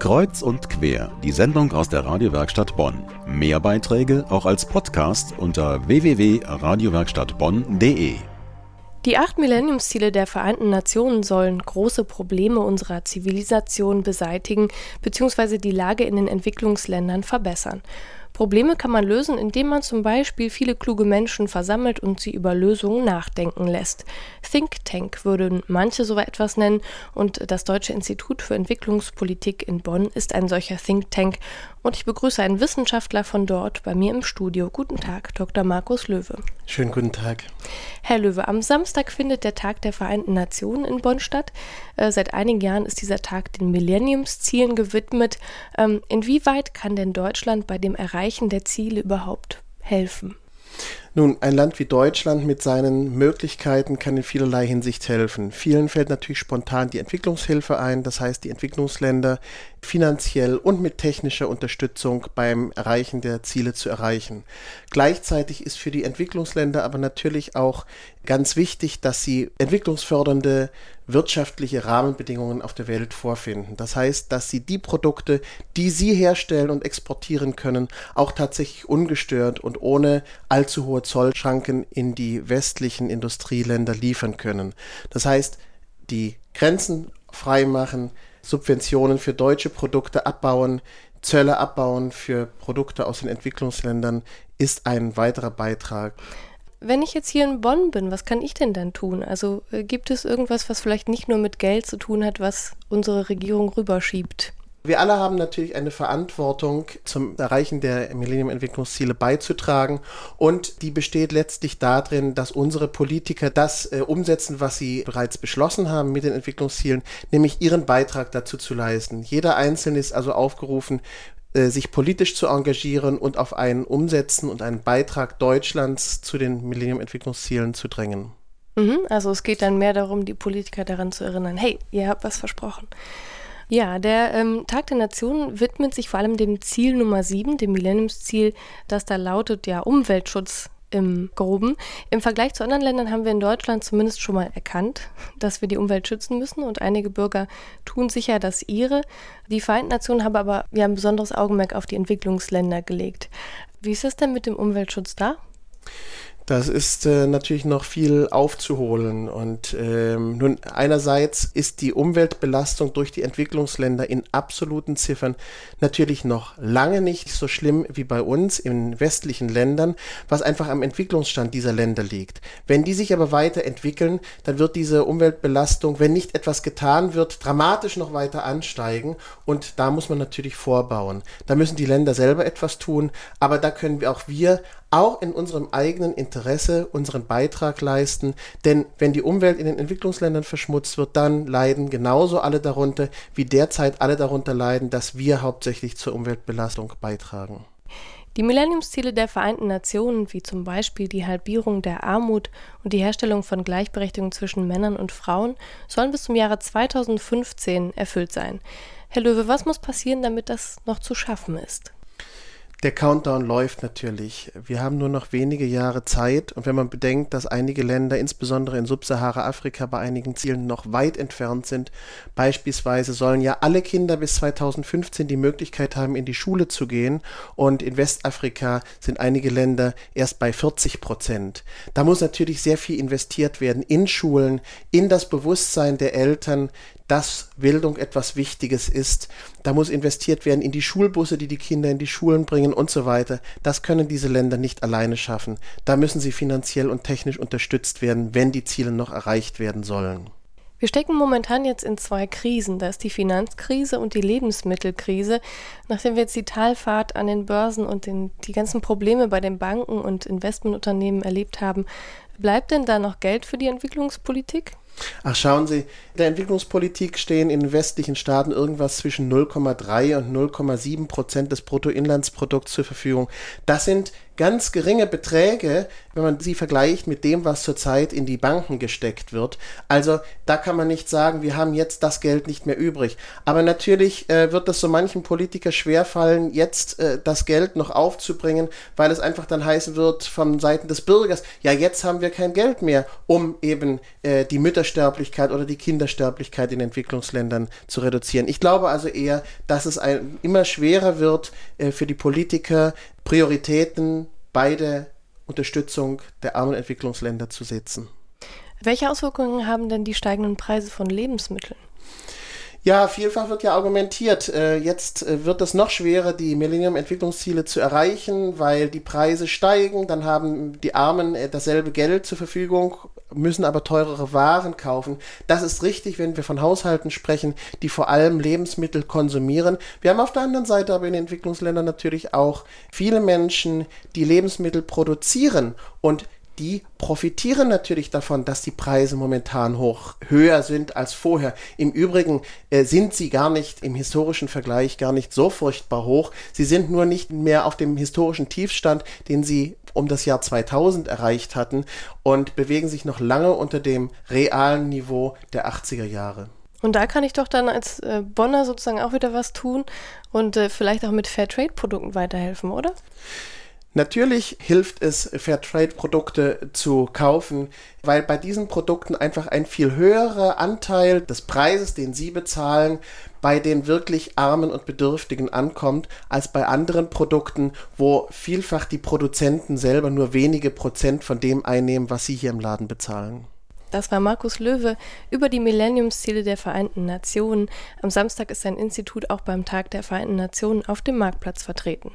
Kreuz und quer, die Sendung aus der Radiowerkstatt Bonn. Mehr Beiträge auch als Podcast unter www.radiowerkstattbonn.de. Die acht Millenniumsziele der Vereinten Nationen sollen große Probleme unserer Zivilisation beseitigen bzw. die Lage in den Entwicklungsländern verbessern. Probleme kann man lösen, indem man zum Beispiel viele kluge Menschen versammelt und sie über Lösungen nachdenken lässt. Think Tank würden manche so etwas nennen und das Deutsche Institut für Entwicklungspolitik in Bonn ist ein solcher Think Tank und ich begrüße einen Wissenschaftler von dort bei mir im Studio. Guten Tag, Dr. Markus Löwe. Schönen guten Tag. Herr Löwe, am Samstag findet der Tag der Vereinten Nationen in Bonn statt. Äh, seit einigen Jahren ist dieser Tag den Millenniumszielen gewidmet. Ähm, inwieweit kann denn Deutschland bei dem Erreichen der Ziele überhaupt helfen? Nun, ein Land wie Deutschland mit seinen Möglichkeiten kann in vielerlei Hinsicht helfen. Vielen fällt natürlich spontan die Entwicklungshilfe ein, das heißt die Entwicklungsländer finanziell und mit technischer Unterstützung beim Erreichen der Ziele zu erreichen. Gleichzeitig ist für die Entwicklungsländer aber natürlich auch ganz wichtig, dass sie entwicklungsfördernde wirtschaftliche Rahmenbedingungen auf der Welt vorfinden. Das heißt, dass sie die Produkte, die sie herstellen und exportieren können, auch tatsächlich ungestört und ohne allzu hohe Zollschranken in die westlichen Industrieländer liefern können. Das heißt, die Grenzen freimachen, Subventionen für deutsche Produkte abbauen, Zölle abbauen für Produkte aus den Entwicklungsländern ist ein weiterer Beitrag. Wenn ich jetzt hier in Bonn bin, was kann ich denn dann tun? Also äh, gibt es irgendwas, was vielleicht nicht nur mit Geld zu tun hat, was unsere Regierung rüberschiebt? Wir alle haben natürlich eine Verantwortung zum Erreichen der Millennium-Entwicklungsziele beizutragen und die besteht letztlich darin, dass unsere Politiker das äh, umsetzen, was sie bereits beschlossen haben mit den Entwicklungszielen, nämlich ihren Beitrag dazu zu leisten. Jeder Einzelne ist also aufgerufen, äh, sich politisch zu engagieren und auf ein Umsetzen und einen Beitrag Deutschlands zu den Millennium-Entwicklungszielen zu drängen. Mhm, also es geht dann mehr darum, die Politiker daran zu erinnern, hey, ihr habt was versprochen. Ja, der ähm, Tag der Nationen widmet sich vor allem dem Ziel Nummer 7, dem Millenniumsziel, das da lautet ja Umweltschutz im Groben. Im Vergleich zu anderen Ländern haben wir in Deutschland zumindest schon mal erkannt, dass wir die Umwelt schützen müssen und einige Bürger tun sicher das ihre. Die Vereinten Nationen haben aber ja ein besonderes Augenmerk auf die Entwicklungsländer gelegt. Wie ist es denn mit dem Umweltschutz da? Das ist äh, natürlich noch viel aufzuholen. Und ähm, nun, einerseits ist die Umweltbelastung durch die Entwicklungsländer in absoluten Ziffern natürlich noch lange nicht so schlimm wie bei uns in westlichen Ländern, was einfach am Entwicklungsstand dieser Länder liegt. Wenn die sich aber weiterentwickeln, dann wird diese Umweltbelastung, wenn nicht etwas getan wird, dramatisch noch weiter ansteigen. Und da muss man natürlich vorbauen. Da müssen die Länder selber etwas tun, aber da können wir auch wir auch in unserem eigenen Interesse unseren Beitrag leisten. Denn wenn die Umwelt in den Entwicklungsländern verschmutzt wird, dann leiden genauso alle darunter, wie derzeit alle darunter leiden, dass wir hauptsächlich zur Umweltbelastung beitragen. Die Millenniumsziele der Vereinten Nationen, wie zum Beispiel die Halbierung der Armut und die Herstellung von Gleichberechtigung zwischen Männern und Frauen, sollen bis zum Jahre 2015 erfüllt sein. Herr Löwe, was muss passieren, damit das noch zu schaffen ist? Der Countdown läuft natürlich. Wir haben nur noch wenige Jahre Zeit und wenn man bedenkt, dass einige Länder, insbesondere in Subsahara-Afrika, bei einigen Zielen noch weit entfernt sind, beispielsweise sollen ja alle Kinder bis 2015 die Möglichkeit haben, in die Schule zu gehen und in Westafrika sind einige Länder erst bei 40 Prozent. Da muss natürlich sehr viel investiert werden in Schulen, in das Bewusstsein der Eltern, dass Bildung etwas Wichtiges ist. Da muss investiert werden in die Schulbusse, die die Kinder in die Schulen bringen und so weiter. Das können diese Länder nicht alleine schaffen. Da müssen sie finanziell und technisch unterstützt werden, wenn die Ziele noch erreicht werden sollen. Wir stecken momentan jetzt in zwei Krisen. Da ist die Finanzkrise und die Lebensmittelkrise. Nachdem wir jetzt die Talfahrt an den Börsen und den, die ganzen Probleme bei den Banken und Investmentunternehmen erlebt haben, bleibt denn da noch Geld für die Entwicklungspolitik? Ach, schauen Sie, der Entwicklungspolitik stehen in westlichen Staaten irgendwas zwischen 0,3 und 0,7 Prozent des Bruttoinlandsprodukts zur Verfügung. Das sind ganz geringe Beträge, wenn man sie vergleicht mit dem, was zurzeit in die Banken gesteckt wird. Also da kann man nicht sagen, wir haben jetzt das Geld nicht mehr übrig. Aber natürlich äh, wird es so manchen Politiker schwerfallen, jetzt äh, das Geld noch aufzubringen, weil es einfach dann heißen wird von Seiten des Bürgers, ja, jetzt haben wir kein Geld mehr, um eben äh, die Müttersterblichkeit oder die Kindersterblichkeit in Entwicklungsländern zu reduzieren. Ich glaube also eher, dass es ein, immer schwerer wird äh, für die Politiker, Prioritäten bei der Unterstützung der armen Entwicklungsländer zu setzen. Welche Auswirkungen haben denn die steigenden Preise von Lebensmitteln? Ja, vielfach wird ja argumentiert, äh, jetzt äh, wird es noch schwerer, die Millennium-Entwicklungsziele zu erreichen, weil die Preise steigen, dann haben die Armen äh, dasselbe Geld zur Verfügung, müssen aber teurere Waren kaufen. Das ist richtig, wenn wir von Haushalten sprechen, die vor allem Lebensmittel konsumieren. Wir haben auf der anderen Seite aber in Entwicklungsländern natürlich auch viele Menschen, die Lebensmittel produzieren und die profitieren natürlich davon, dass die Preise momentan hoch höher sind als vorher. Im Übrigen äh, sind sie gar nicht im historischen Vergleich gar nicht so furchtbar hoch. Sie sind nur nicht mehr auf dem historischen Tiefstand, den sie um das Jahr 2000 erreicht hatten und bewegen sich noch lange unter dem realen Niveau der 80er Jahre. Und da kann ich doch dann als äh, Bonner sozusagen auch wieder was tun und äh, vielleicht auch mit Fairtrade-Produkten weiterhelfen, oder? Natürlich hilft es, Fairtrade-Produkte zu kaufen, weil bei diesen Produkten einfach ein viel höherer Anteil des Preises, den Sie bezahlen, bei den wirklich Armen und Bedürftigen ankommt, als bei anderen Produkten, wo vielfach die Produzenten selber nur wenige Prozent von dem einnehmen, was Sie hier im Laden bezahlen. Das war Markus Löwe über die Millenniumsziele der Vereinten Nationen. Am Samstag ist sein Institut auch beim Tag der Vereinten Nationen auf dem Marktplatz vertreten.